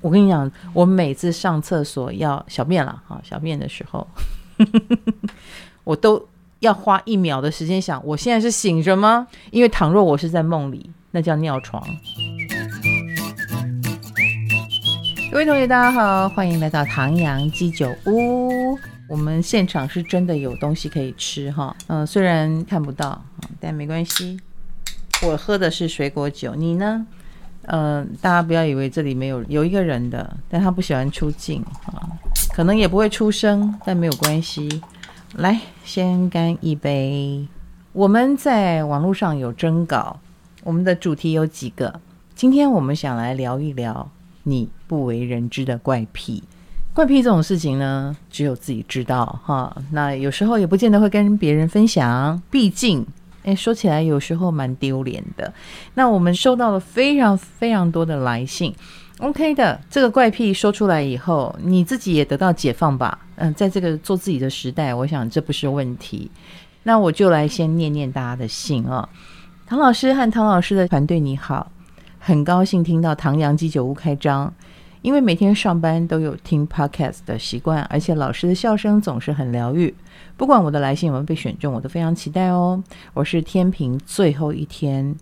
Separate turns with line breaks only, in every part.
我跟你讲，我每次上厕所要小便了哈，小便的时候，我都要花一秒的时间想，我现在是醒着吗？因为倘若我是在梦里，那叫尿床。各位同学，大家好，欢迎来到唐阳鸡酒屋。我们现场是真的有东西可以吃哈，嗯，虽然看不到，但没关系。我喝的是水果酒，你呢？嗯、大家不要以为这里没有有一个人的，但他不喜欢出镜啊，可能也不会出声，但没有关系。来，先干一杯。我们在网络上有征稿，我们的主题有几个。今天我们想来聊一聊你不为人知的怪癖。怪癖这种事情呢，只有自己知道哈。那有时候也不见得会跟别人分享，毕竟。哎，说起来有时候蛮丢脸的。那我们收到了非常非常多的来信，OK 的。这个怪癖说出来以后，你自己也得到解放吧。嗯，在这个做自己的时代，我想这不是问题。那我就来先念念大家的信啊、唐老师和唐老师的团队你好，很高兴听到唐阳鸡酒屋开张。因为每天上班都有听 podcast 的习惯，而且老师的笑声总是很疗愈。不管我的来信有没有被选中，我都非常期待哦。我是天平最后一天，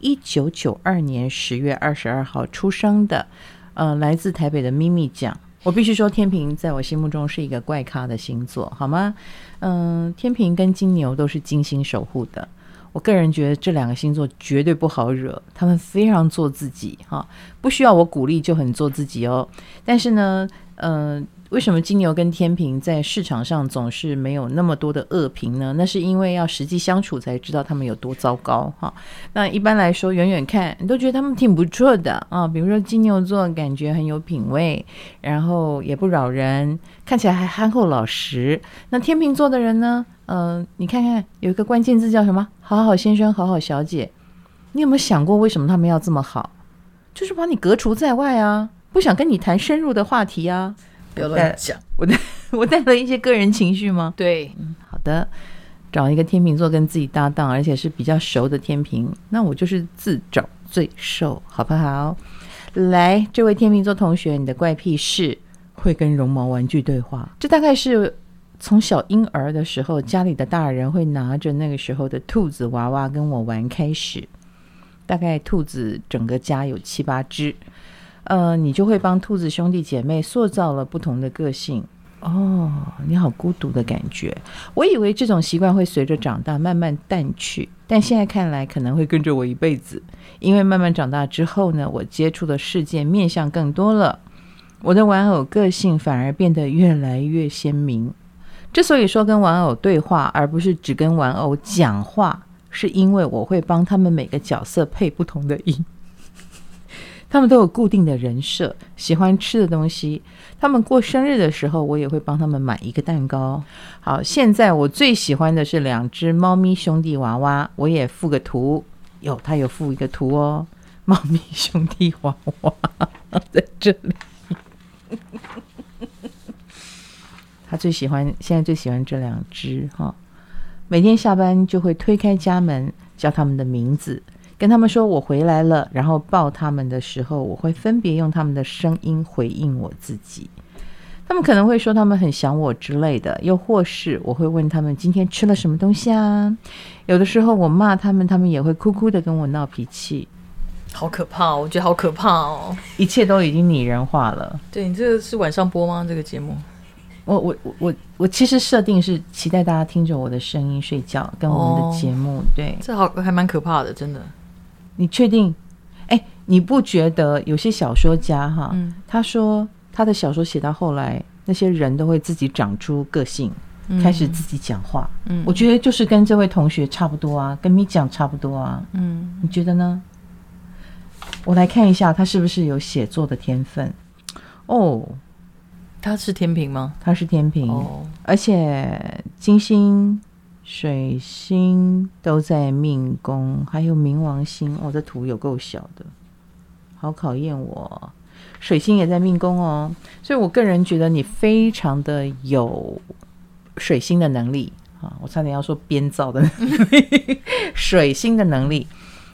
一九九二年十月二十二号出生的，呃，来自台北的咪咪酱。我必须说，天平在我心目中是一个怪咖的星座，好吗？嗯、天平跟金牛都是金星守护的。我个人觉得这两个星座绝对不好惹，他们非常做自己哈，不需要我鼓励就很做自己哦。但是呢，嗯、为什么金牛跟天秤在市场上总是没有那么多的恶评呢？那是因为要实际相处才知道他们有多糟糕哈。那一般来说，远远看你都觉得他们挺不错的啊。比如说金牛座，感觉很有品味，然后也不扰人，看起来还憨厚老实。那天秤座的人呢？嗯、你看看有一个关键字叫什么？好好先生，好好小姐。你有没有想过为什么他们要这么好？就是把你隔除在外啊，不想跟你谈深入的话题啊。不要乱讲，我带 我带了一些个人情绪吗？
对，
嗯，好的，找一个天秤座跟自己搭档，而且是比较熟的天平，那我就是自找罪受，好不好？来，这位天秤座同学，你的怪癖是会跟绒毛玩具对话，这大概是从小婴儿的时候，家里的大人会拿着那个时候的兔子娃娃跟我玩开始，大概兔子整个家有七八只。呃，你就会帮兔子兄弟姐妹塑造了不同的个性哦。你好孤独的感觉，我以为这种习惯会随着长大慢慢淡去，但现在看来可能会跟着我一辈子。因为慢慢长大之后呢，我接触的世界面向更多了，我的玩偶个性反而变得越来越鲜明。之所以说跟玩偶对话，而不是只跟玩偶讲话，是因为我会帮他们每个角色配不同的音。他们都有固定的人设，喜欢吃的东西。他们过生日的时候，我也会帮他们买一个蛋糕。好，现在我最喜欢的是两只猫咪兄弟娃娃，我也附个图。有，他有附一个图哦，猫咪兄弟娃娃 在这里。他最喜欢，现在最喜欢这两只哈。每天下班就会推开家门，叫他们的名字。跟他们说我回来了，然后抱他们的时候，我会分别用他们的声音回应我自己。他们可能会说他们很想我之类的，又或是我会问他们今天吃了什么东西啊。有的时候我骂他们，他们也会哭哭的跟我闹脾气。
好可怕哦，我觉得好可怕哦，
一切都已经拟人化了。
对，你这个是晚上播吗？这个节目？
我我我我我其实设定是期待大家听着我的声音睡觉，跟我们的节目。哦、对，
这好还蛮可怕的，真的。
你确定？哎，你不觉得有些小说家哈，嗯、他说他的小说写到后来，那些人都会自己长出个性，嗯、开始自己讲话。嗯，我觉得就是跟这位同学差不多啊，跟咪讲差不多啊。嗯，你觉得呢？我来看一下他是不是有写作的天分。哦，
他是天平吗？
他是天平，哦、而且金星。水星都在命宫，还有冥王星。我、哦、这图有够小的，好考验我。水星也在命宫哦，所以我个人觉得你非常的有水星的能力啊！我差点要说编造的能力，水星的能力。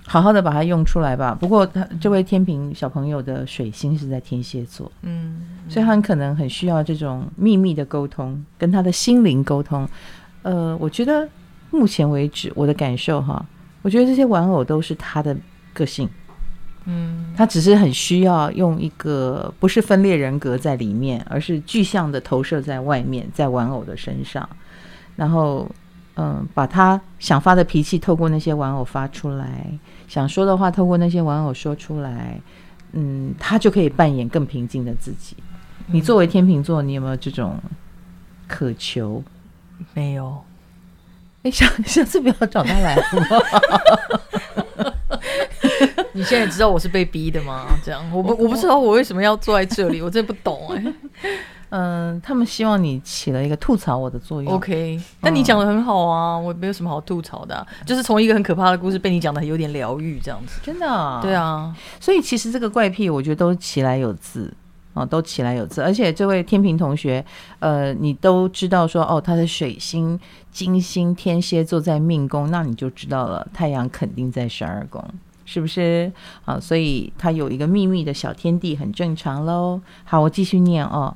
好好的把它用出来吧。不过他这位天平小朋友的水星是在天蝎座，
嗯，
所以他很可能很需要这种秘密的沟通，跟他的心灵沟通。呃，我觉得目前为止我的感受哈，我觉得这些玩偶都是他的个性。嗯，他只是很需要用一个不是分裂人格在里面，而是具象的投射在外面，在玩偶的身上，然后嗯，把他想发的脾气透过那些玩偶发出来，想说的话透过那些玩偶说出来，嗯，他就可以扮演更平静的自己。你作为天秤座，你有没有这种渴求？
没有。
哎，下下次不要找他来。
你现在知道我是被逼的吗？这样，我不我不知道我为什么要坐在这里，我真的不懂哎、欸。
嗯，他们希望你起了一个吐槽我的作用。
OK，但你讲的很好啊，我没有什么好吐槽的、啊，就是从一个很可怕的故事被你讲的有点疗愈这样子。
真的、啊？
对啊。所
以其实这个怪癖，我觉得都起来有字啊，都起来有字。而且这位天平同学，呃，你都知道说哦，他的水星、金星、天蝎座在命宫，那你就知道了，太阳肯定在十二宫。是不是啊？所以他有一个秘密的小天地，很正常喽。好，我继续念哦。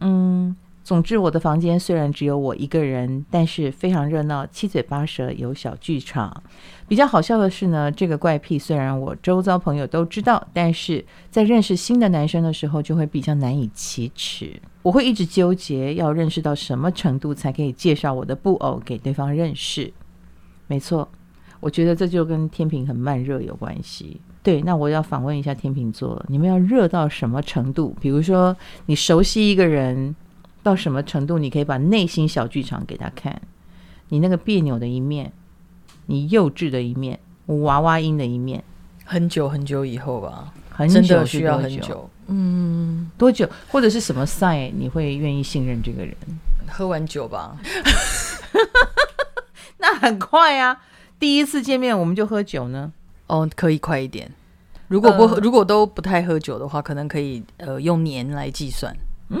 嗯，总之我的房间虽然只有我一个人，但是非常热闹，七嘴八舌，有小剧场。比较好笑的是呢，这个怪癖虽然我周遭朋友都知道，但是在认识新的男生的时候就会比较难以启齿。我会一直纠结，要认识到什么程度才可以介绍我的布偶给对方认识。没错。我觉得这就跟天秤很慢热有关系。对，那我要访问一下天秤座，你们要热到什么程度？比如说，你熟悉一个人到什么程度，你可以把内心小剧场给他看，你那个别扭的一面，你幼稚的一面，娃娃音的一面。
很久很久以后吧，
很久
真的需要很久。嗯，
多久？或者是什么 sign 你会愿意信任这个人？
喝完酒吧，
那很快啊。第一次见面我们就喝酒呢？
哦，可以快一点。如果不如果都不太喝酒的话，可能可以呃用年来计算。嗯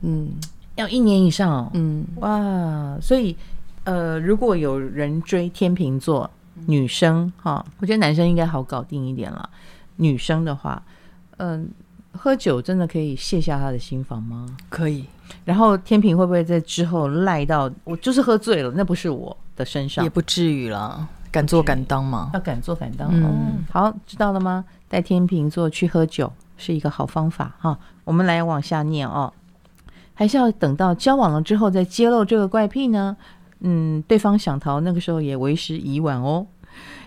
嗯，要一年以上哦。嗯哇，所以呃，如果有人追天秤座女生哈，我觉得男生应该好搞定一点了。女生的话，嗯、呃，喝酒真的可以卸下他的心防吗？
可以。
然后天平会不会在之后赖到我就是喝醉了，那不是我？的身上
也不至于了，敢做敢当嘛，
要敢做敢当。嗯，嗯，好，知道了吗？带天秤座去喝酒是一个好方法哈。我们来往下念哦，还是要等到交往了之后再揭露这个怪癖呢？嗯，对方想逃，那个时候也为时已晚哦。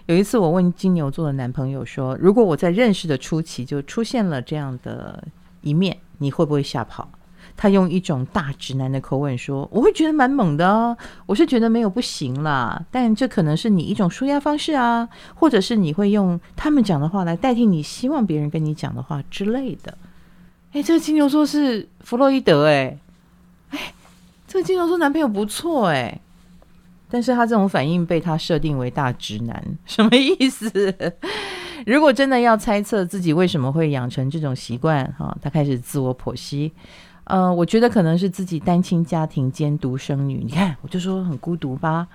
有一次我问金牛座的男朋友说：“如果我在认识的初期就出现了这样的一面，你会不会吓跑？”他用一种大直男的口吻说：“我会觉得蛮猛的哦，我是觉得没有不行啦，但这可能是你一种舒压方式啊，或者是你会用他们讲的话来代替你希望别人跟你讲的话之类的。”哎，这个金牛座是弗洛伊德哎，哎，这个金牛座男朋友不错哎，但是他这种反应被他设定为大直男，什么意思？如果真的要猜测自己为什么会养成这种习惯，哈，他开始自我剖析。呃，我觉得可能是自己单亲家庭兼独生女，你看，我就说很孤独吧。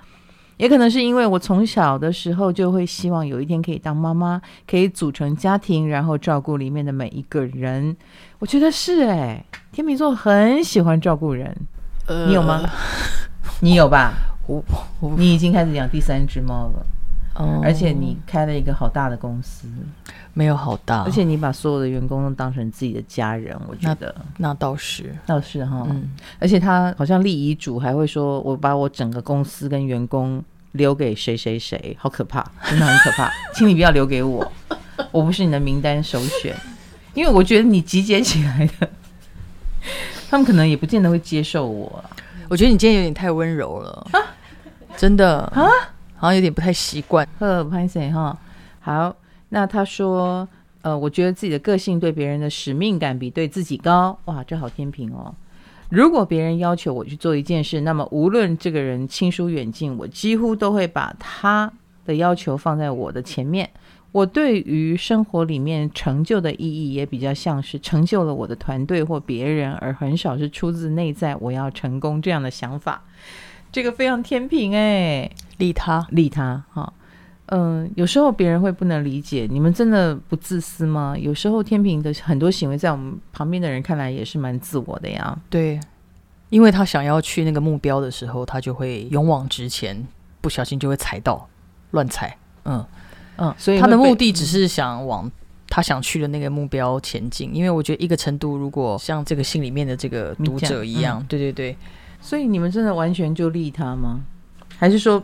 也可能是因为我从小的时候就会希望有一天可以当妈妈，可以组成家庭，然后照顾里面的每一个人。我觉得是哎、欸，天秤座很喜欢照顾人，呃、你有吗？你有吧？我我你已经开始养第三只猫了。哦，而且你开了一个好大的公司，
没有好大，
而且你把所有的员工都当成自己的家人，我觉得。
那，那倒是。
倒是哈，嗯，而且他好像立遗嘱还会说，我把我整个公司跟员工留给谁谁谁，好可怕，真的很可怕，请你不要留给我，我不是你的名单首选，因为我觉得你集结起来的，他们可能也不见得会接受我，
我觉得你今天有点太温柔了，啊、真的。啊。好像有点不太习惯。
呵，潘先哈，好。那他说，呃，我觉得自己的个性对别人的使命感比对自己高。哇，这好天平哦。如果别人要求我去做一件事，那么无论这个人亲疏远近，我几乎都会把他的要求放在我的前面。我对于生活里面成就的意义，也比较像是成就了我的团队或别人，而很少是出自内在我要成功这样的想法。这个非常天平哎。
利他，
利他哈，嗯，有时候别人会不能理解，你们真的不自私吗？有时候天平的很多行为，在我们旁边的人看来也是蛮自我的呀。
对，因为他想要去那个目标的时候，他就会勇往直前，不小心就会踩到，乱踩。嗯嗯，所以他的目的只是想往他想去的那个目标前进。因为我觉得一个程度，如果像这个信里面的这个读者一样，嗯、对对对，
所以你们真的完全就利他吗？还是说？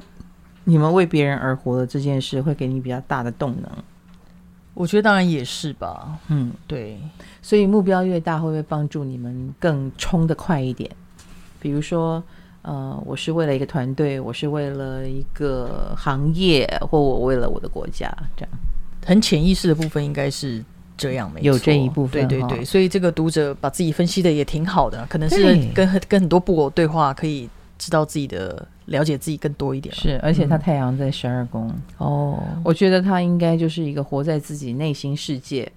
你们为别人而活的这件事会给你比较大的动能，
我觉得当然也是吧。嗯，对，
所以目标越大，会不会帮助你们更冲得快一点？比如说，呃，我是为了一个团队，我是为了一个行业，或我为了我的国家，这样。
很潜意识的部分应该是这样，没错，
有这一部分。
对对对，所以这个读者把自己分析的也挺好的，可能是跟很跟很多布偶对话，可以知道自己的。了解自己更多一点，
是，而且他太阳在十二宫。哦，我觉得他应该就是一个活在自己内心世界，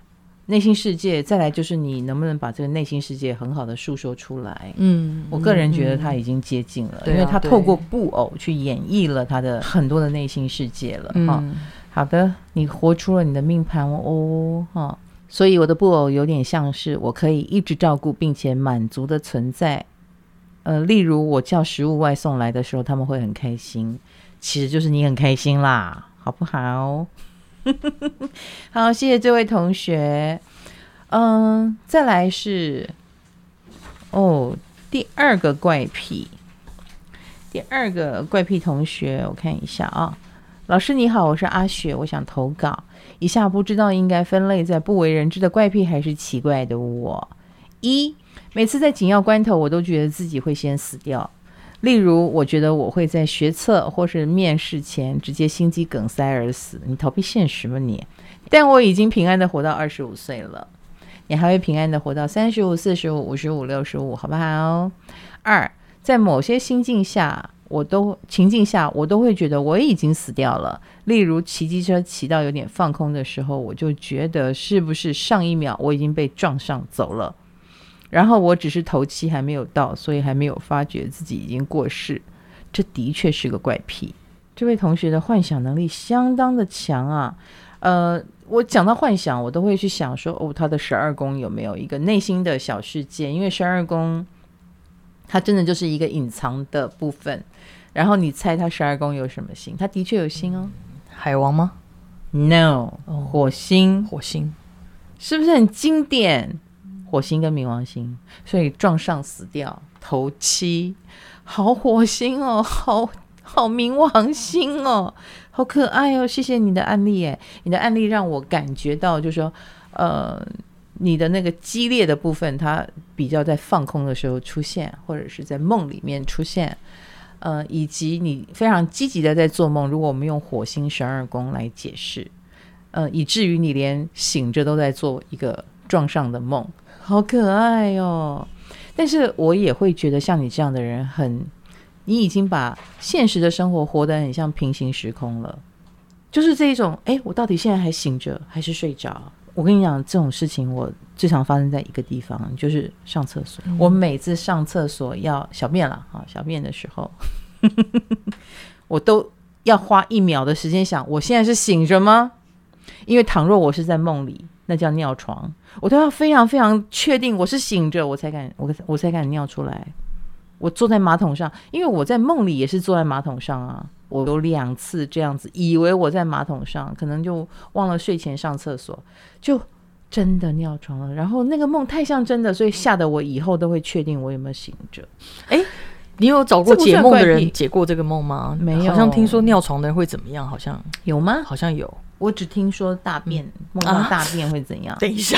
内心世界，再来就是你能不能把这个内心世界很好的诉说出来，嗯，我个人觉得他已经接近了，嗯、因为他透过布偶去演绎了他的很多的内心世界了，哈、嗯，好的，你活出了你的命盘哦，哈，所以我的布偶有点像是我可以一直照顾并且满足的存在。呃，例如我叫食物外送来的时候，他们会很开心，其实就是你很开心啦，好不好？好，谢谢这位同学。嗯，再来是哦，第二个怪癖，第二个怪癖同学，我看一下啊。老师你好，我是阿雪，我想投稿。以下不知道应该分类在不为人知的怪癖还是奇怪的我。一每次在紧要关头，我都觉得自己会先死掉。例如，我觉得我会在学测或是面试前直接心肌梗塞而死。你逃避现实吗你？但我已经平安的活到二十五岁了，你还会平安的活到三十五、四十五、五十五、六十五，好不好？二，在某些心境下，我都情境下，我都会觉得我已经死掉了。例如，骑机车骑到有点放空的时候，我就觉得是不是上一秒我已经被撞上走了。然后我只是头七还没有到，所以还没有发觉自己已经过世。这的确是个怪癖。这位同学的幻想能力相当的强啊。呃，我讲到幻想，我都会去想说，哦，他的十二宫有没有一个内心的小世界？因为十二宫，它真的就是一个隐藏的部分。然后你猜他十二宫有什么星？他的确有星哦。
海王吗
？No，火星。
火星
是不是很经典？火星跟冥王星，所以撞上死掉，头七，好火星哦，好好冥王星哦，好可爱哦，谢谢你的案例诶，你的案例让我感觉到，就是说，呃，你的那个激烈的部分，它比较在放空的时候出现，或者是在梦里面出现，呃，以及你非常积极的在做梦。如果我们用火星十二宫来解释，呃，以至于你连醒着都在做一个撞上的梦。好可爱哦！但是我也会觉得像你这样的人很，你已经把现实的生活活得很像平行时空了，就是这一种，哎，我到底现在还醒着还是睡着？我跟你讲，这种事情我最常发生在一个地方，就是上厕所。嗯、我每次上厕所要小便了啊，小便的时候，我都要花一秒的时间想，我现在是醒着吗？因为倘若我是在梦里。那叫尿床，我都要非常非常确定我是醒着，我才敢我我才敢尿出来。我坐在马桶上，因为我在梦里也是坐在马桶上啊。我有两次这样子，以为我在马桶上，可能就忘了睡前上厕所，就真的尿床了。然后那个梦太像真的，所以吓得我以后都会确定我有没有醒着。哎，
你有找过解梦的人解过这个梦吗？
没有，
好像听说尿床的人会怎么样？好像
有吗？
好像有。
我只听说大便梦到大便会怎样？
啊、等一下，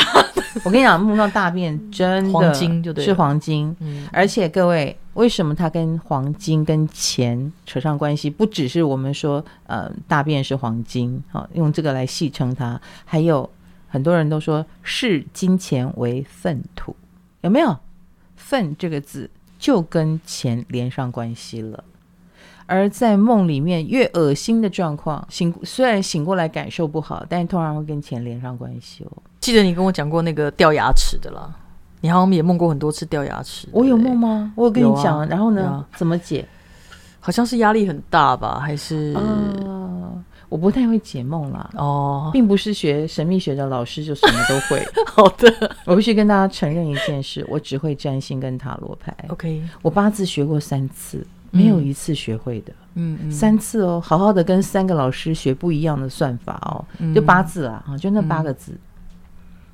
我跟你讲，梦到大便真的黄金就对，是黄金。嗯、而且各位，为什么它跟黄金跟钱扯上关系？不只是我们说，呃，大便是黄金，好、用这个来戏称它。还有很多人都说视金钱为粪土，有没有？粪这个字就跟钱连上关系了。而在梦里面，越恶心的状况，醒虽然醒过来感受不好，但通常会跟钱连上关系哦。
记得你跟我讲过那个掉牙齿的啦，你好像也梦过很多次掉牙齿。
我有梦吗？我有跟你讲，啊、然后呢？啊、怎么解？
好像是压力很大吧？还是？呃
我不太会解梦啦。
哦，
并不是学神秘学的老师就什么都会。
好的，
我必须跟大家承认一件事，我只会占星跟塔罗牌。
OK，
我八字学过三次，没有一次学会的。
嗯嗯，
三次哦，好好的跟三个老师学不一样的算法哦，嗯、就八字啊，就那八个字，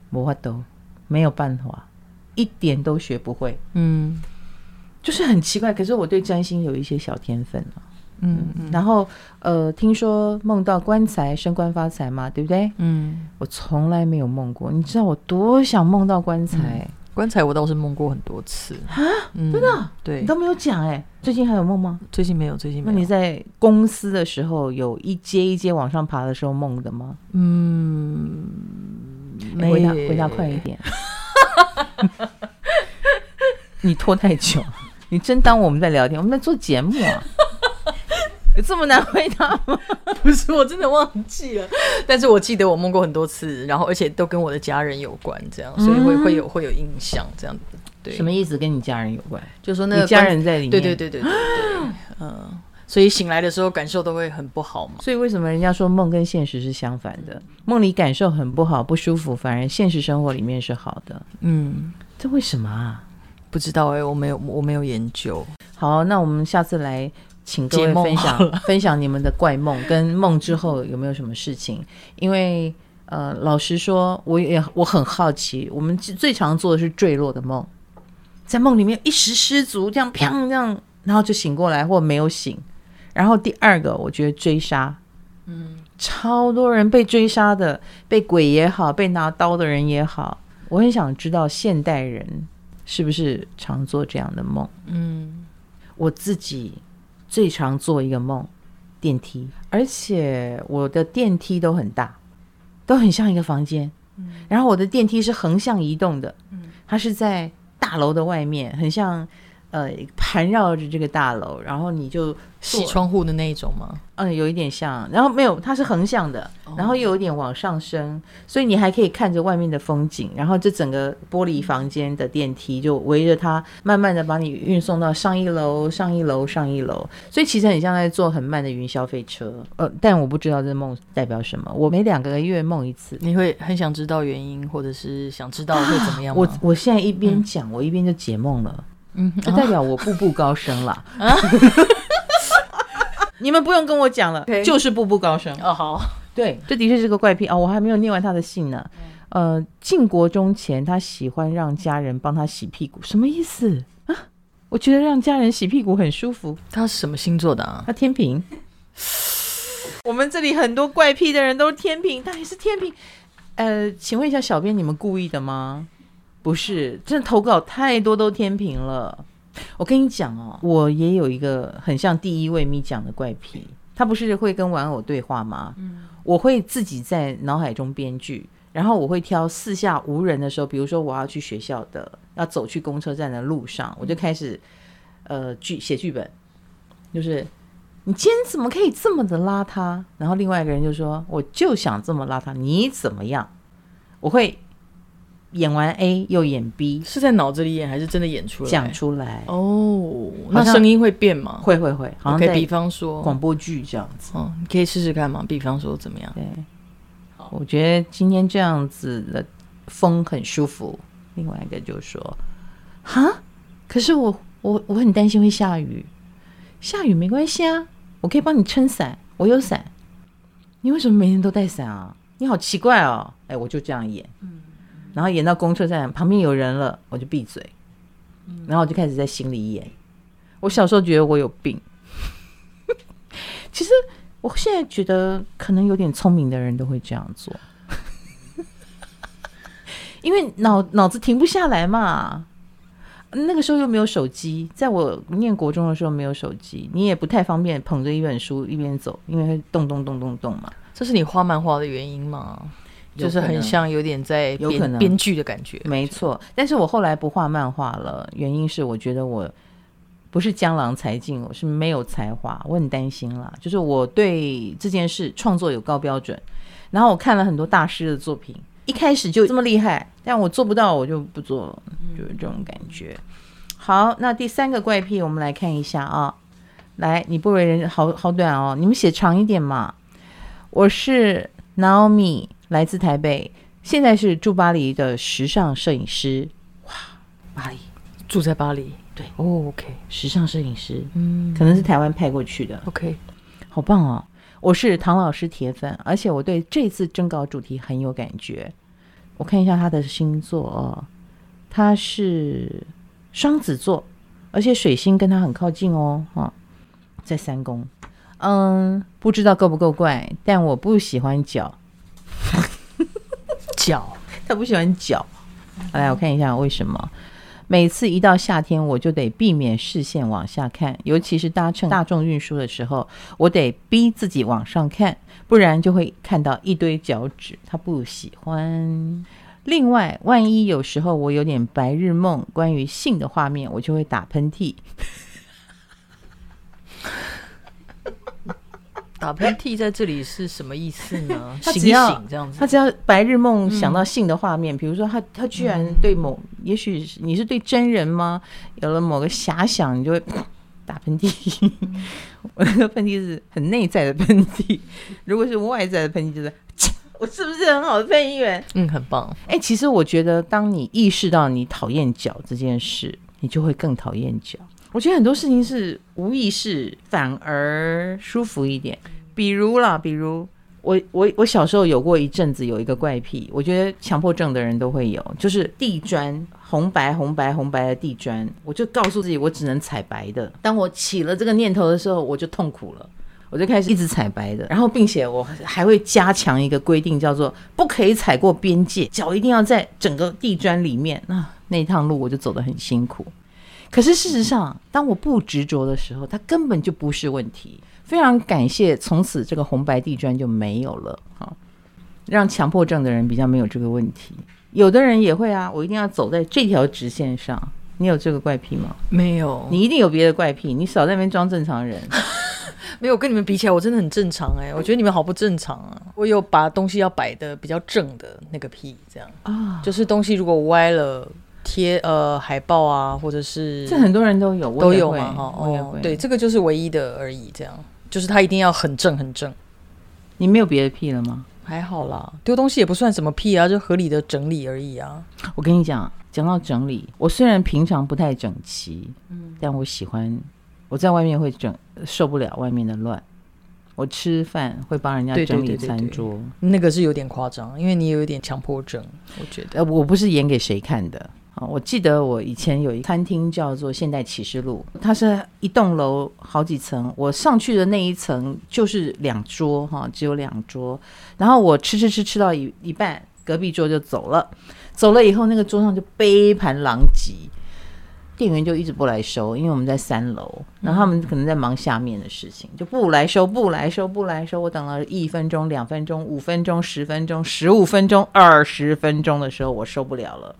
魔法都没有办法，一点都学不会。
嗯。
就是很奇怪，可是我对占星有一些小天分啊。
嗯，嗯，
然后呃，听说梦到棺材升官发财嘛，对不对？
嗯，
我从来没有梦过。你知道我多想梦到棺材？
嗯、棺材我倒是梦过很多次
啊，真的？
对，
你都没有讲哎。最近还有梦吗？
最近没有，最近没有。
那你在公司的时候有一阶一阶往上爬的时候梦的吗？
嗯，没。
回答回答快一点。你拖太久。你真当我们在聊天？我们在做节目啊，有这么难回答吗？
不是，我真的忘记了。但是我记得我梦过很多次，然后而且都跟我的家人有关，这样，所以会会有会有印象，这样子。对，
什么意思？跟你家人有关？
就说那个
家人在里面。
对对对对对对。嗯，所以醒来的时候感受都会很不好嘛。
所以为什么人家说梦跟现实是相反的？梦里感受很不好、不舒服，反而现实生活里面是好的。
嗯，
这为什么啊？
不知道哎、欸，我没有，我没有研究。
好，那我们下次来请各位分享 分享你们的怪梦，跟梦之后有没有什么事情？因为呃，老实说，我也我很好奇，我们最常做的是坠落的梦，在梦里面一时失足，这样砰这样，然后就醒过来，或没有醒。然后第二个，我觉得追杀，
嗯，
超多人被追杀的，被鬼也好，被拿刀的人也好，我很想知道现代人。是不是常做这样的梦？
嗯，
我自己最常做一个梦，电梯，而且我的电梯都很大，都很像一个房间。
嗯，
然后我的电梯是横向移动的，
嗯，
它是在大楼的外面，很像呃盘绕着这个大楼，然后你就。
洗窗户的那一种吗？
嗯，有一点像，然后没有，它是横向的，然后又有一点往上升，哦，所以你还可以看着外面的风景，然后这整个玻璃房间的电梯就围着它，慢慢的把你运送到上一楼、上一楼、上一楼，所以其实很像在坐很慢的云霄飞车。呃，但我不知道这梦代表什么，我每两个月梦一次。
你会很想知道原因，或者是想知道会怎么样吗？
我我现在一边讲，嗯，我一边就解梦了，嗯，就代表我步步高升了。啊 你们不用跟我讲了.就是步步高升
哦。好，
对，这的确是个怪癖啊、哦。我还没有念完他的信呢。呃，晋国中前，他喜欢让家人帮他洗屁股，什么意思啊？我觉得让家人洗屁股很舒服。
他是什么星座的啊？
他天平。我们这里很多怪癖的人都是天平，他也是天平。呃，请问一下小编，你们故意的吗？不是，真的投稿太多都天平了。我跟你讲哦，我也有一个很像第一位咪讲的怪癖，他不是会跟玩偶对话吗？
嗯，
我会自己在脑海中编剧，然后我会挑四下无人的时候，比如说我要去学校的，要走去公车站的路上，我就开始呃剧写剧本，就是你今天怎么可以这么的邋遢？然后另外一个人就说，我就想这么邋遢，你怎么样？我会。演完 A 又演 B，
是在脑子里演还是真的演出来？
讲出来
哦。那声音会变吗？
会会会。好，可以
比方说
广播剧这样子。
哦，你可以试试看嘛。比方说怎么样？
对，我觉得今天这样子的风很舒服。另外一个就说：“哈，可是我我我很担心会下雨。下雨没关系啊，我可以帮你撑伞，我有伞。你为什么每天都带伞啊？你好奇怪哦。哎，我就这样演。嗯。”然后演到公车站旁边有人了，我就闭嘴，然后我就开始在心里演。我小时候觉得我有病，其实我现在觉得可能有点聪明的人都会这样做，因为脑脑子停不下来嘛。那个时候又没有手机，在我念国中的时候没有手机，你也不太方便捧着一本书一边走，因为会动动动动动嘛。
这是你画漫画的原因吗？就是很像有点在编
有可能
编剧的感觉，
没错。但是我后来不画漫画了，原因是我觉得我不是江郎才尽，我是没有才华，我很担心啦。就是我对这件事创作有高标准，然后我看了很多大师的作品，一开始就这么厉害，但我做不到，我就不做了，就是这种感觉。好，那第三个怪癖，我们来看一下啊。来，你不为人好好短哦，你们写长一点嘛。我是 Naomi，来自台北，现在是住巴黎的时尚摄影师。哇，巴黎，
住在巴黎，
对，
哦、oh,，OK，
时尚摄影师，嗯，可能是台湾派过去的
，OK，
好棒哦！我是唐老师铁粉，而且我对这次征稿主题很有感觉。我看一下他的星座哦，他是双子座，而且水星跟他很靠近哦，哈、哦，在三宫。嗯，不知道够不够怪，但我不喜欢脚。
脚，
他不喜欢脚。来，我看一下为什么。每次一到夏天，我就得避免视线往下看，尤其是搭乘大众运输的时候，我得逼自己往上看，不然就会看到一堆脚趾。他不喜欢。另外，万一有时候我有点白日梦，关于性的画面，我就会打喷嚏。
打喷嚏在这里是什么意思呢？
他只要
醒醒这样子，
他只要白日梦想到性的画面，嗯、比如说他他居然对某，嗯、也许你是对真人吗？有了某个遐想，你就会 打喷嚏。嗯、我那个喷嚏是很内在的喷嚏，如果是外在的喷嚏，就是 我是不是很好的配音员？
嗯，很棒。
哎、欸，其实我觉得，当你意识到你讨厌脚这件事，你就会更讨厌脚。我觉得很多事情是无意识，反而舒服一点。比如啦，比如我我我小时候有过一阵子有一个怪癖，我觉得强迫症的人都会有，就是地砖红白红白红白的地砖，我就告诉自己我只能踩白的。当我起了这个念头的时候，我就痛苦了，我就开始一直踩白的。然后，并且我还会加强一个规定，叫做不可以踩过边界，脚一定要在整个地砖里面。那那一趟路我就走得很辛苦。可是事实上，当我不执着的时候，它根本就不是问题。非常感谢，从此这个红白地砖就没有了。哈，让强迫症的人比较没有这个问题。有的人也会啊，我一定要走在这条直线上。你有这个怪癖吗？
没有。
你一定有别的怪癖，你少在那边装正常人。
没有，跟你们比起来，我真的很正常哎、欸。我觉得你们好不正常啊。我有把东西要摆的比较正的那个癖，这样啊，就是东西如果歪了。贴呃海报啊，或者是
这很多人都有，
都有嘛哈。哦，对，这个就是唯一的而已。这样就是它一定要很正很正。
你没有别的屁了吗？
还好啦，丢东西也不算什么屁啊，就合理的整理而已啊。
我跟你讲，讲到整理，我虽然平常不太整齐，嗯，但我喜欢我在外面会整，受不了外面的乱。我吃饭会帮人家整理餐桌，对对对对对，
那个是有点夸张，因为你有一点强迫症，我觉得。呃，
我不是演给谁看的。我记得我以前有一餐厅叫做现代启示录，它是一栋楼好几层，我上去的那一层就是两桌哈，只有两桌。然后我吃吃吃吃到一一半，隔壁桌就走了，走了以后那个桌上就杯盘狼藉，店员就一直不来收，因为我们在三楼，然后他们可能在忙下面的事情，就不来收，不来收，不来收。我等了一分钟、两分钟、五分钟、十分钟、十五分钟、二十分钟的时候，我受不了了。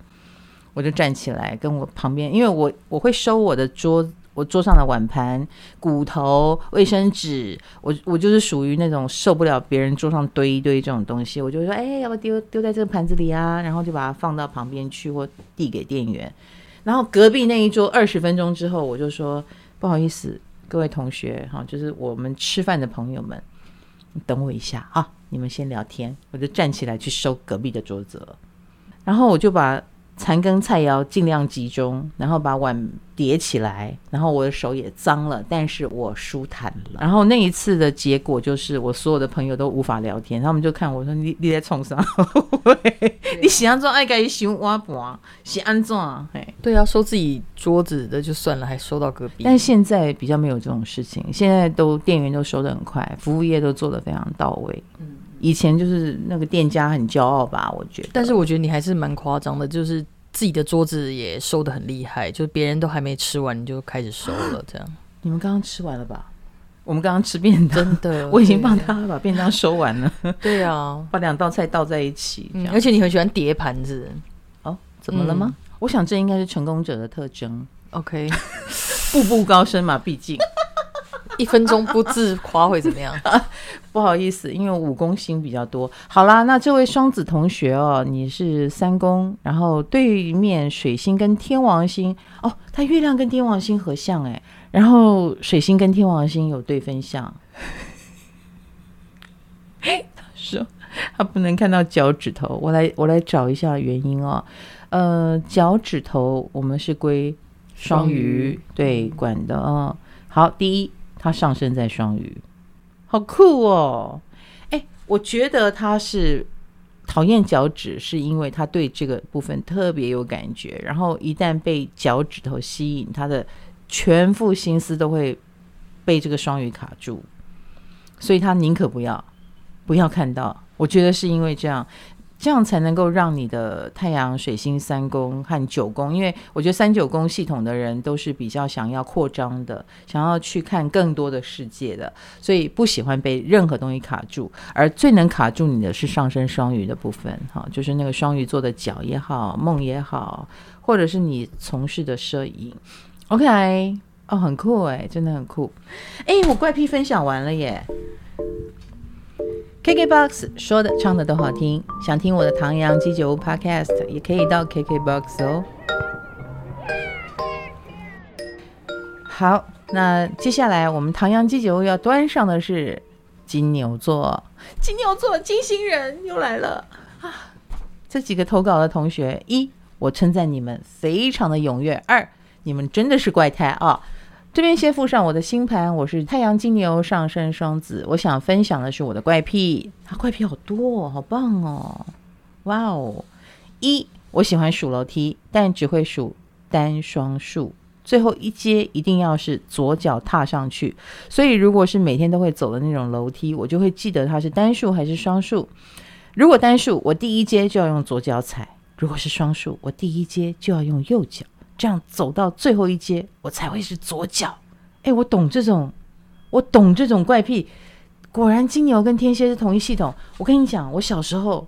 我就站起来，跟我旁边，因为我我会收我的桌，我桌上的碗盘、骨头、卫生纸，我我就是属于那种受不了别人桌上堆一堆这种东西，我就说，哎，要不丢丢在这个盘子里啊，然后就把它放到旁边去，或递给店员。然后隔壁那一桌二十分钟之后，我就说，不好意思，各位同学，哈，就是我们吃饭的朋友们，等我一下啊，你们先聊天，我就站起来去收隔壁的桌子了，然后我就把。残羹菜肴尽量集中，然后把碗叠起来，然后我的手也脏了，但是我舒坦了。然后那一次的结果就是，我所有的朋友都无法聊天，他们就看我说：“你你在冲啥？你喜欢做爱盖熊挖盘，是安怎？”嘿，
对啊，收自己桌子的就算了，还收到隔壁。
但现在比较没有这种事情，现在都店员都收的很快，服务业都做的非常到位。嗯。以前就是那个店家很骄傲吧，我觉得。
但是我觉得你还是蛮夸张的，就是自己的桌子也收的很厉害，就是别人都还没吃完你就开始收了，这样。
你们刚刚吃完了吧？我们刚刚吃便当，
真的，
我已经帮他把便当收完了。
对啊，
把两道菜倒在一起，
嗯，而且你很喜欢叠盘子。
哦，怎么了吗？嗯，我想这应该是成功者的特征。
OK，
步步高升嘛，毕竟。
一分钟不自夸会怎么样？
不好意思，因为五宫星比较多。好啦，那这位双子同学哦，你是三宫，然后对面水星跟天王星哦，他月亮跟天王星合相哎，然后水星跟天王星有对分相。他说他不能看到脚趾头，我来我来找一下原因哦。呃，脚趾头我们是归双鱼，双鱼对管的啊、哦。好，第一，他上升在双鱼，好酷哦。哎，我觉得他是讨厌脚趾，是因为他对这个部分特别有感觉，然后一旦被脚趾头吸引，他的全副心思都会被这个双鱼卡住，所以他宁可不要，不要看到。我觉得是因为这样。这样才能够让你的太阳、水星三宫和九宫，因为我觉得三九宫系统的人都是比较想要扩张的，想要去看更多的世界的，所以不喜欢被任何东西卡住。而最能卡住你的是上升双鱼的部分，哈，就是那个双鱼座的脚也好，梦也好，或者是你从事的摄影。OK，哦，很酷哎，真的很酷。哎，我怪癖分享完了耶。KKBOX 说的唱的都好听，想听我的唐阳鸡酒屋 Podcast 也可以到 KKBOX 哦。好，那接下来我们唐阳鸡酒屋要端上的是金牛座，金牛座金星人又来了啊！这几个投稿的同学，一，我称赞你们非常的踊跃；二，你们真的是怪胎啊！这边先附上我的星盘，我是太阳金牛上升双子。我想分享的是我的怪癖，啊，怪癖好多，哦好棒哦！哇哦，一，我喜欢数楼梯，但只会数单双数，最后一阶一定要是左脚踏上去。所以如果是每天都会走的那种楼梯，我就会记得它是单数还是双数。如果单数，我第一阶就要用左脚踩；如果是双数，我第一阶就要用右脚。这样走到最后一阶，我才会是左脚。哎，我懂这种，我懂这种怪癖。果然，金牛跟天蝎是同一系统。我跟你讲，我小时候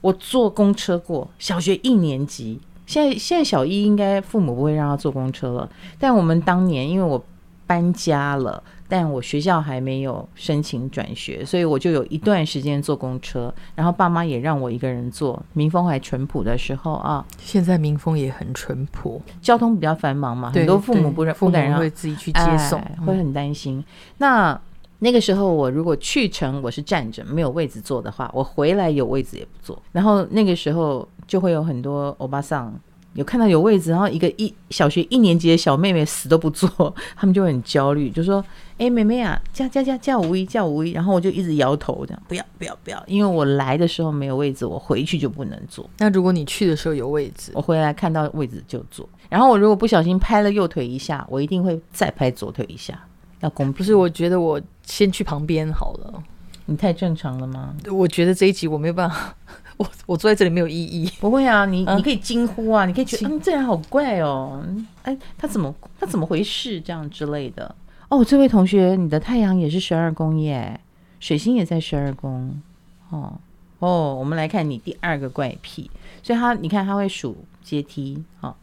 我坐公车过，小学一年级。现在现在小一应该父母不会让他坐公车了，但我们当年因为我搬家了。但我学校还没有申请转学，所以我就有一段时间坐公车，然后爸妈也让我一个人坐。民风还淳朴的时候啊，
现在民风也很淳朴，
交通比较繁忙嘛，很多父母不不敢让
会自己去接送，
哎、会很担心。嗯、那那个时候我如果去程我是站着没有位置坐的话，我回来有位置也不坐。然后那个时候就会有很多欧巴桑。有看到有位置，然后一个一小学一年级的小妹妹死都不坐，他们就很焦虑，就说：“ 哎，妹妹啊，叫叫叫叫五一叫五一。”然后我就一直摇头，这样不要不要不要，因为我来的时候没有位置，我回去就不能坐。
那如果你去的时候有位置，
我回来看到位置就坐。然后我如果不小心拍了右腿一下，我一定会再拍左腿一下，要公平。
不是，我觉得我先去旁边好了。
你太正常了吗？
我觉得这一集我没有办法。我 我坐在这里没有意义。
不会啊，你你可以惊呼啊，你可以觉得嗯，这人好怪哦，哎，他怎么他怎么回事这样之类的。哦，这位同学，你的太阳也是十二宫耶，水星也在十二宫。哦哦，我们来看你第二个怪癖，所以他你看他会数阶梯哦，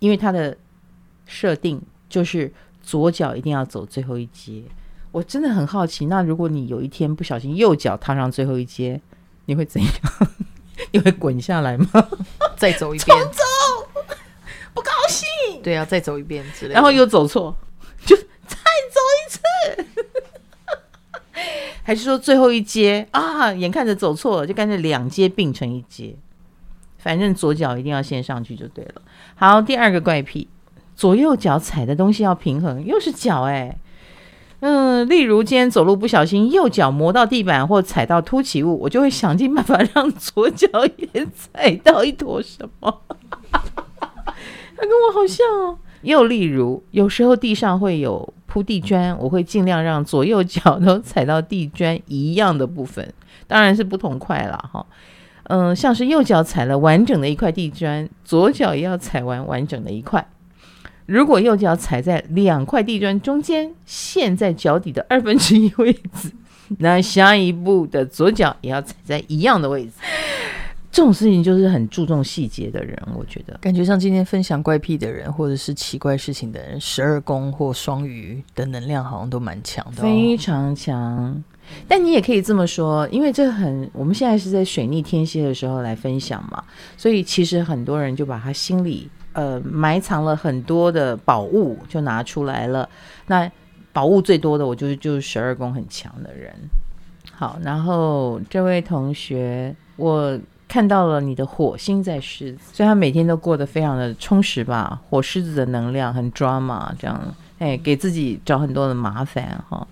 因为他的设定就是左脚一定要走最后一阶。我真的很好奇，那如果你有一天不小心右脚踏上最后一阶，你会怎样？你会滚下来吗？
再走一遍，重
走，不高兴。
对啊，再走一遍之类的，
然后又走错，就再走一次。还是说最后一阶啊？眼看着走错了，就干脆两阶并成一阶。反正左脚一定要先上去就对了。好，第二个怪癖，左右脚踩的东西要平衡，又是脚哎。嗯，例如今天走路不小心，右脚磨到地板或踩到凸起物，我就会想尽办法让左脚也踩到一坨什么。他跟我好像哦。又例如，有时候地上会有铺地砖，我会尽量让左右脚都踩到地砖一样的部分，当然是不同块了哈。嗯，像是右脚踩了完整的一块地砖，左脚也要踩完完整的一块。如果右脚踩在两块地砖中间，陷在脚底的二分之一位置，那下一步的左脚也要踩在一样的位置。这种事情就是很注重细节的人，我觉得。
感觉像今天分享怪癖的人，或者是奇怪事情的人，十二宫或双鱼的能量好像都蛮强的哦，
非常强。但你也可以这么说，因为这很，我们现在是在水逆天蝎的时候来分享嘛，所以其实很多人就把他心里。呃，埋藏了很多的宝物，就拿出来了。那宝物最多的，我就是就是十二宫很强的人。好，然后这位同学，我看到了你的火星在狮子，所以他每天都过得非常的充实吧？火狮子的能量很 drama，这样，哎，给自己找很多的麻烦哈。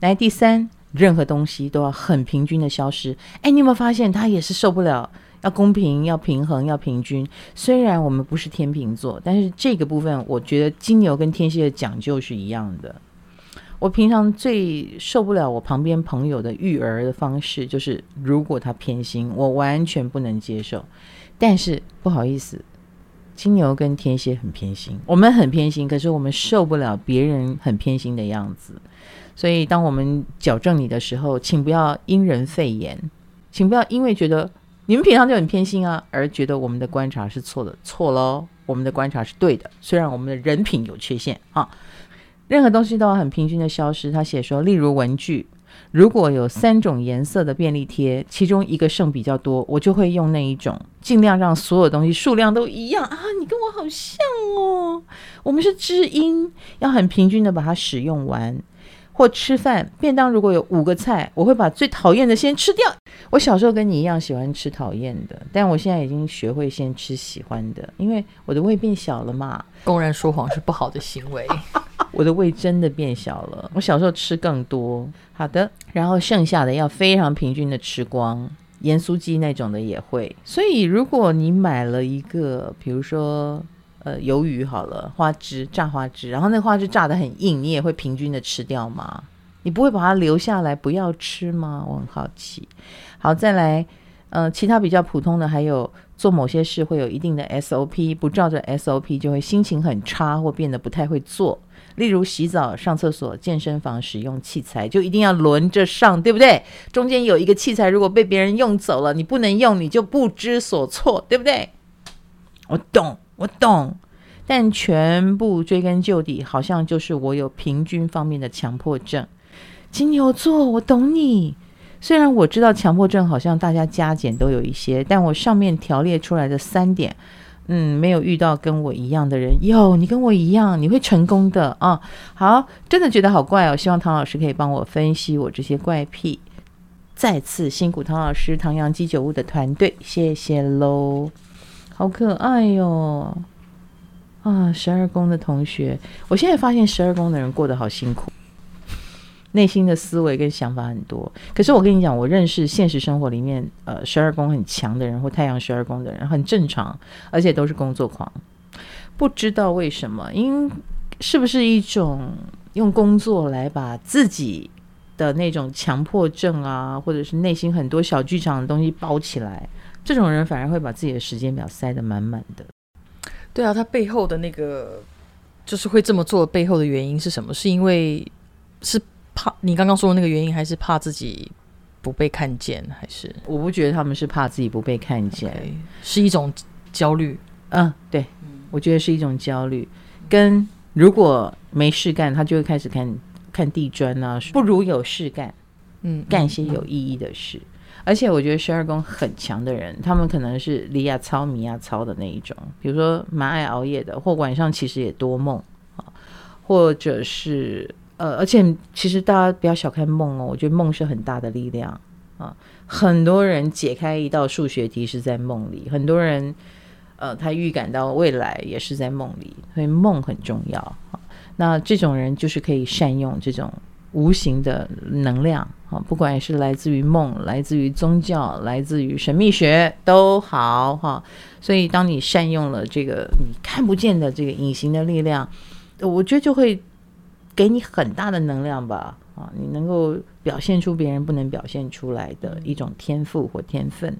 来，第三，任何东西都要很平均的消失。哎，你有没有发现他也是受不了？要公平，要平衡，要平均。虽然我们不是天秤座，但是这个部分，我觉得金牛跟天蝎的讲究是一样的。我平常最受不了我旁边朋友的育儿的方式，就是如果他偏心，我完全不能接受。但是不好意思，金牛跟天蝎很偏心，我们很偏心，可是我们受不了别人很偏心的样子。所以当我们矫正你的时候，请不要因人废言，请不要因为觉得。你们平常就很偏心啊，而觉得我们的观察是错的，错喽。我们的观察是对的，虽然我们的人品有缺陷啊。任何东西都要很平均的消失。他写说，例如文具，如果有三种颜色的便利贴，其中一个剩比较多，我就会用那一种，尽量让所有东西数量都一样啊。你跟我好像哦，我们是知音，要很平均的把它使用完。或吃饭便当，如果有五个菜，我会把最讨厌的先吃掉。我小时候跟你一样喜欢吃讨厌的，但我现在已经学会先吃喜欢的，因为我的胃变小了嘛。
公然说谎是不好的行为，
我的胃真的变小了。我小时候吃更多，好的，然后剩下的要非常平均的吃光，盐酥鸡那种的也会。所以如果你买了一个，比如说。呃，鱿鱼好了，花枝炸花枝，然后那花枝炸得很硬，你也会平均的吃掉吗？你不会把它留下来不要吃吗？我很好奇。好，再来，呃，其他比较普通的还有做某些事会有一定的 SOP，不照着 SOP 就会心情很差或变得不太会做。例如洗澡、上厕所、健身房使用器材就一定要轮着上，对不对？中间有一个器材如果被别人用走了，你不能用，你就不知所措，对不对？我懂。我懂，但全部追根究底，好像就是我有平均方面的强迫症。金牛座，我懂你。虽然我知道强迫症好像大家加减都有一些，但我上面条列出来的三点，嗯，没有遇到跟我一样的人。哟，你跟我一样，你会成功的啊！好，真的觉得好怪哦。希望唐老师可以帮我分析我这些怪癖。再次辛苦唐老师、唐阳鸡酒屋的团队，谢谢喽。好可爱哟、啊，十二宫的同学，我现在发现十二宫的人过得好辛苦，内心的思维跟想法很多。可是我跟你讲，我认识现实生活里面，呃，十二宫很强的人或太阳十二宫的人很正常，而且都是工作狂。不知道为什么，因是不是一种用工作来把自己的那种强迫症啊，或者是内心很多小剧场的东西包起来？这种人反而会把自己的时间表塞得满满的。
对啊，他背后的那个就是会这么做背后的原因是什么？是因为是怕你刚刚说的那个原因，还是怕自己不被看见？还是
我不觉得他们是怕自己不被看见，okay,
是一种焦虑。
嗯，对，我觉得是一种焦虑。跟如果没事干，他就会开始看看地砖啊，不如有事干，嗯，干一些有意义的事。嗯嗯而且我觉得十二宫很强的人，他们可能是离亚操、米亚操的那一种，比如说蛮爱熬夜的，或晚上其实也多梦啊，或者是呃，而且其实大家不要小看梦哦，我觉得梦是很大的力量啊。很多人解开一道数学题是在梦里，很多人呃，他预感到未来也是在梦里，所以梦很重要啊。那这种人就是可以善用这种。无形的能量啊，不管是来自于梦，来自于宗教，来自于神秘学都好哈。所以，当你善用了这个你看不见的这个隐形的力量，我觉得就会给你很大的能量吧啊！你能够表现出别人不能表现出来的一种天赋或天分。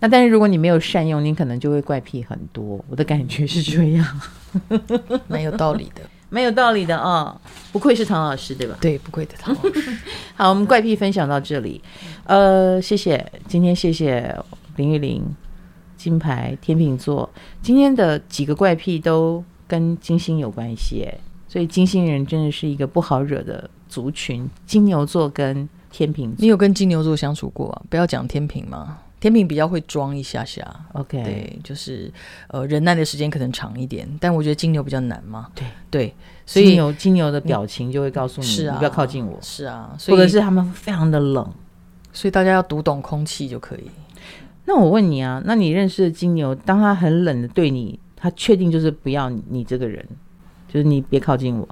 那但是如果你没有善用，你可能就会怪癖很多。我的感觉是这样，
蛮有道理的。
蛮有道理的哦，不愧是唐老师，对吧？
对，不愧的唐老师。
好，我们怪癖分享到这里，呃，谢谢，今天谢谢林玉玲，金牌天秤座，今天的几个怪癖都跟金星有关系，所以金星人真的是一个不好惹的族群。金牛座跟天秤座，
你有跟金牛座相处过啊？不要讲天平吗？天秤比较会装一下下
，OK，
对，就是呃忍耐的时间可能长一点，但我觉得金牛比较难嘛，
对。
对，所以
金牛金牛的表情就会告诉你，是啊，你不要靠近我，
是啊，
或者是他们非常的冷，
所以大家要读懂空气就可以。
那我问你啊，那你认识的金牛，当他很冷的对你，他确定就是不要你这个人，就是你别靠近我，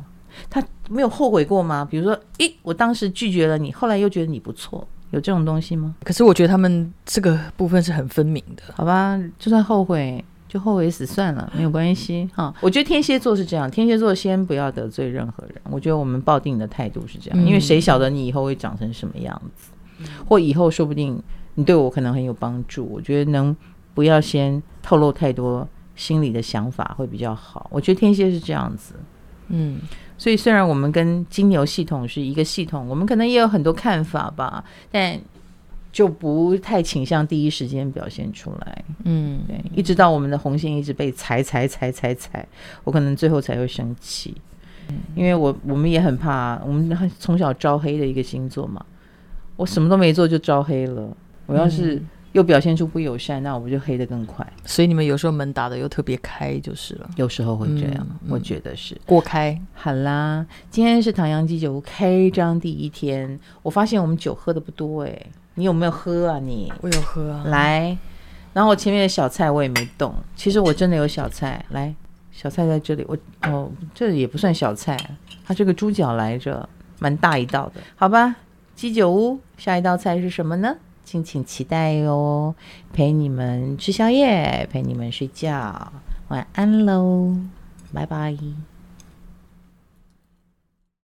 他没有后悔过吗？比如说，诶，我当时拒绝了你，后来又觉得你不错，有这种东西吗？
可是我觉得他们这个部分是很分明的，
好吧？就算后悔，就后悔死算了，没有关系哈。我觉得天蝎座是这样，天蝎座先不要得罪任何人。我觉得我们抱定的态度是这样，因为谁晓得你以后会长成什么样子，嗯、或以后说不定。你对我可能很有帮助，我觉得能不要先透露太多心里的想法会比较好。我觉得天蝎是这样子，
嗯，
所以虽然我们跟金牛系统是一个系统，我们可能也有很多看法吧，但就不太倾向第一时间表现出来，
嗯，
对，一直到我们的红线一直被踩踩踩踩踩，我可能最后才会生气，嗯，因为我我们也很怕，我们从小招黑的一个星座嘛，我什么都没做就招黑了。我要是又表现出不友善，嗯、那我不就黑得更快？
所以你们有时候门打得又特别开，就是了。
有时候会这样，嗯、我觉得是
过开。
好啦，今天是唐阳鸡酒屋开张第一天，我发现我们酒喝的不多哎、欸，你有没有喝啊？你
我有喝啊。
来，然后我前面的小菜我也没动，其实我真的有小菜。来，小菜在这里，我哦，这也不算小菜，它这个猪脚来着，蛮大一道的，好吧？鸡酒屋下一道菜是什么呢？敬请期待哟，陪你们吃宵夜，陪你们睡觉，晚安喽，拜拜。